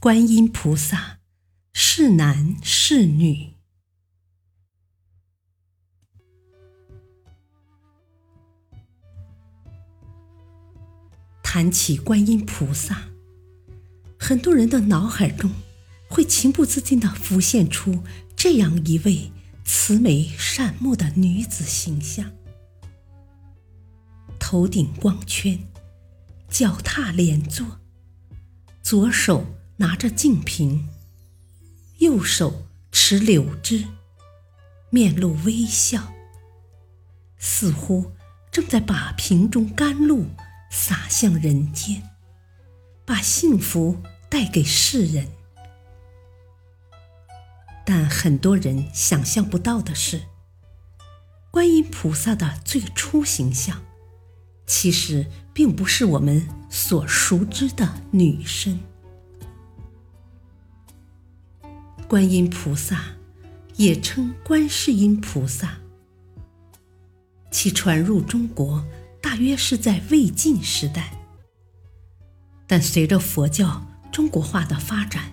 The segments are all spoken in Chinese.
观音菩萨是男是女？谈起观音菩萨，很多人的脑海中会情不自禁地浮现出这样一位慈眉善目的女子形象：头顶光圈，脚踏莲座，左手。拿着净瓶，右手持柳枝，面露微笑，似乎正在把瓶中甘露洒向人间，把幸福带给世人。但很多人想象不到的是，观音菩萨的最初形象，其实并不是我们所熟知的女身。观音菩萨也称观世音菩萨，其传入中国大约是在魏晋时代。但随着佛教中国化的发展，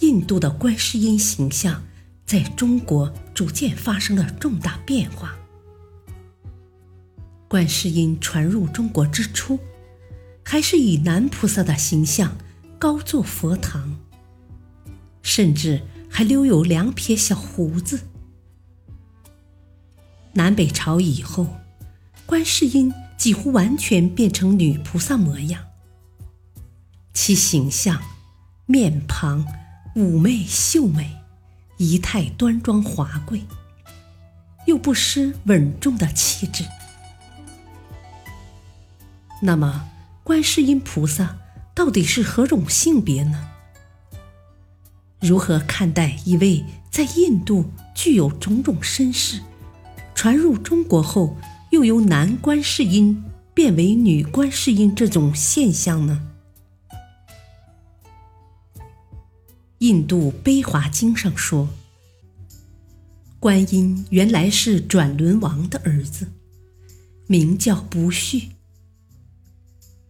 印度的观世音形象在中国逐渐发生了重大变化。观世音传入中国之初，还是以男菩萨的形象高坐佛堂。甚至还留有两撇小胡子。南北朝以后，观世音几乎完全变成女菩萨模样，其形象、面庞妩媚秀美，仪态端庄华贵，又不失稳重的气质。那么，观世音菩萨到底是何种性别呢？如何看待一位在印度具有种种身世，传入中国后又由男观世音变为女观世音这种现象呢？印度悲华经上说，观音原来是转轮王的儿子，名叫不续。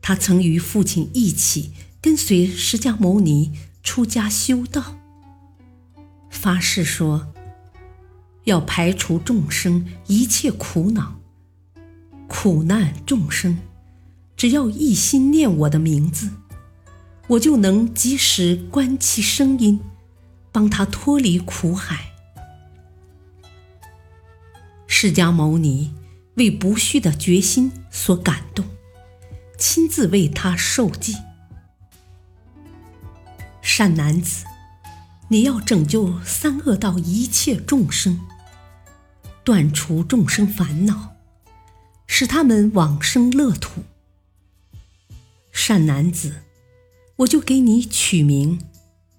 他曾与父亲一起跟随释迦牟尼出家修道。发誓说，要排除众生一切苦恼、苦难众生，只要一心念我的名字，我就能及时观其声音，帮他脱离苦海。释迦牟尼为不虚的决心所感动，亲自为他受记。善男子。你要拯救三恶道一切众生，断除众生烦恼，使他们往生乐土。善男子，我就给你取名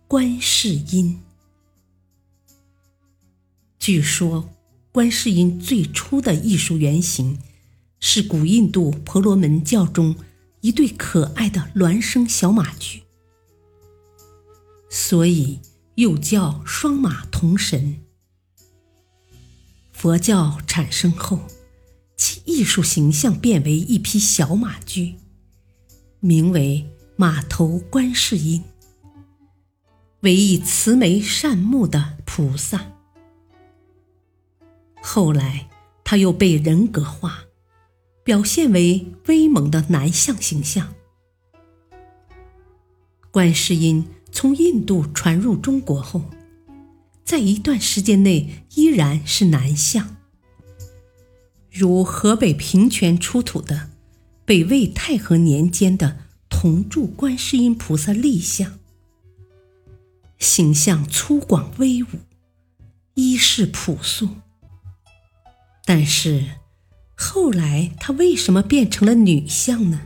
观世音。据说，观世音最初的艺术原型是古印度婆罗门教中一对可爱的孪生小马驹，所以。又叫双马同神。佛教产生后，其艺术形象变为一匹小马驹，名为马头观世音，为一慈眉善目的菩萨。后来，他又被人格化，表现为威猛的男相形象。观世音。从印度传入中国后，在一段时间内依然是男相，如河北平泉出土的北魏太和年间的铜铸观世音菩萨立像，形象粗犷威武，衣饰朴素。但是后来他为什么变成了女相呢？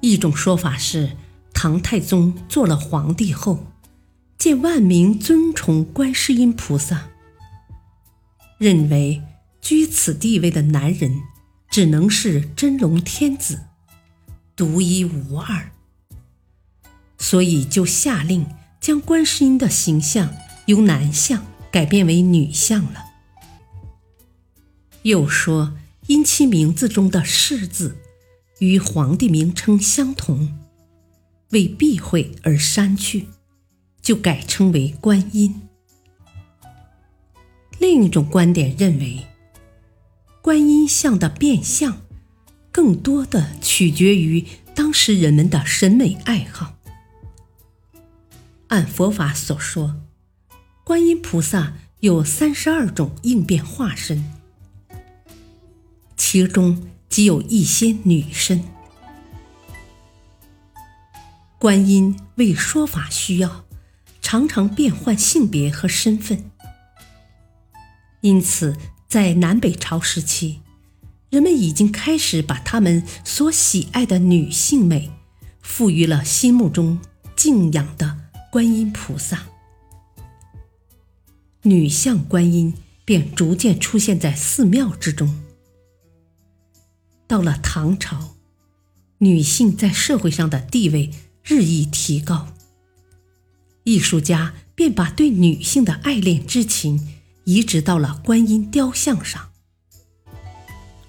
一种说法是，唐太宗做了皇帝后，见万民尊崇观世音菩萨，认为居此地位的男人只能是真龙天子，独一无二，所以就下令将观世音的形象由男相改变为女相了。又说，因其名字中的“世”字。与皇帝名称相同，为避讳而删去，就改称为观音。另一种观点认为，观音像的变相，更多的取决于当时人们的审美爱好。按佛法所说，观音菩萨有三十二种应变化身，其中。即有一些女身，观音为说法需要，常常变换性别和身份，因此在南北朝时期，人们已经开始把他们所喜爱的女性美，赋予了心目中敬仰的观音菩萨，女相观音便逐渐出现在寺庙之中。到了唐朝，女性在社会上的地位日益提高，艺术家便把对女性的爱恋之情移植到了观音雕像上。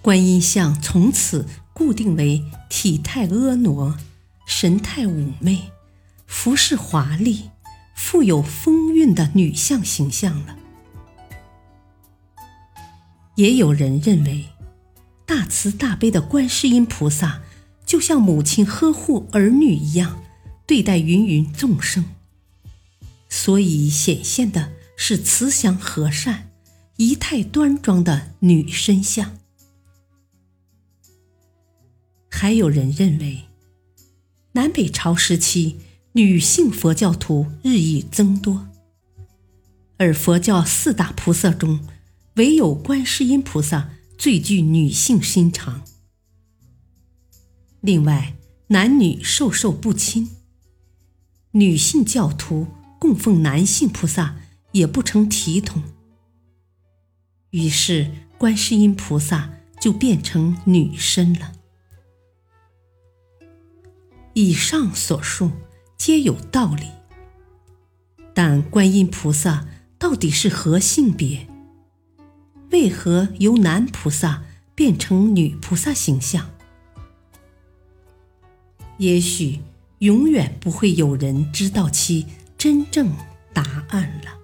观音像从此固定为体态婀娜、神态妩媚、服饰华丽、富有风韵的女像形象了。也有人认为。大慈大悲的观世音菩萨，就像母亲呵护儿女一样对待芸芸众生，所以显现的是慈祥和善、仪态端庄的女身像。还有人认为，南北朝时期女性佛教徒日益增多，而佛教四大菩萨中，唯有观世音菩萨。最具女性心肠。另外，男女授受不亲，女性教徒供奉男性菩萨也不成体统，于是观世音菩萨就变成女身了。以上所述皆有道理，但观音菩萨到底是何性别？为何由男菩萨变成女菩萨形象？也许永远不会有人知道其真正答案了。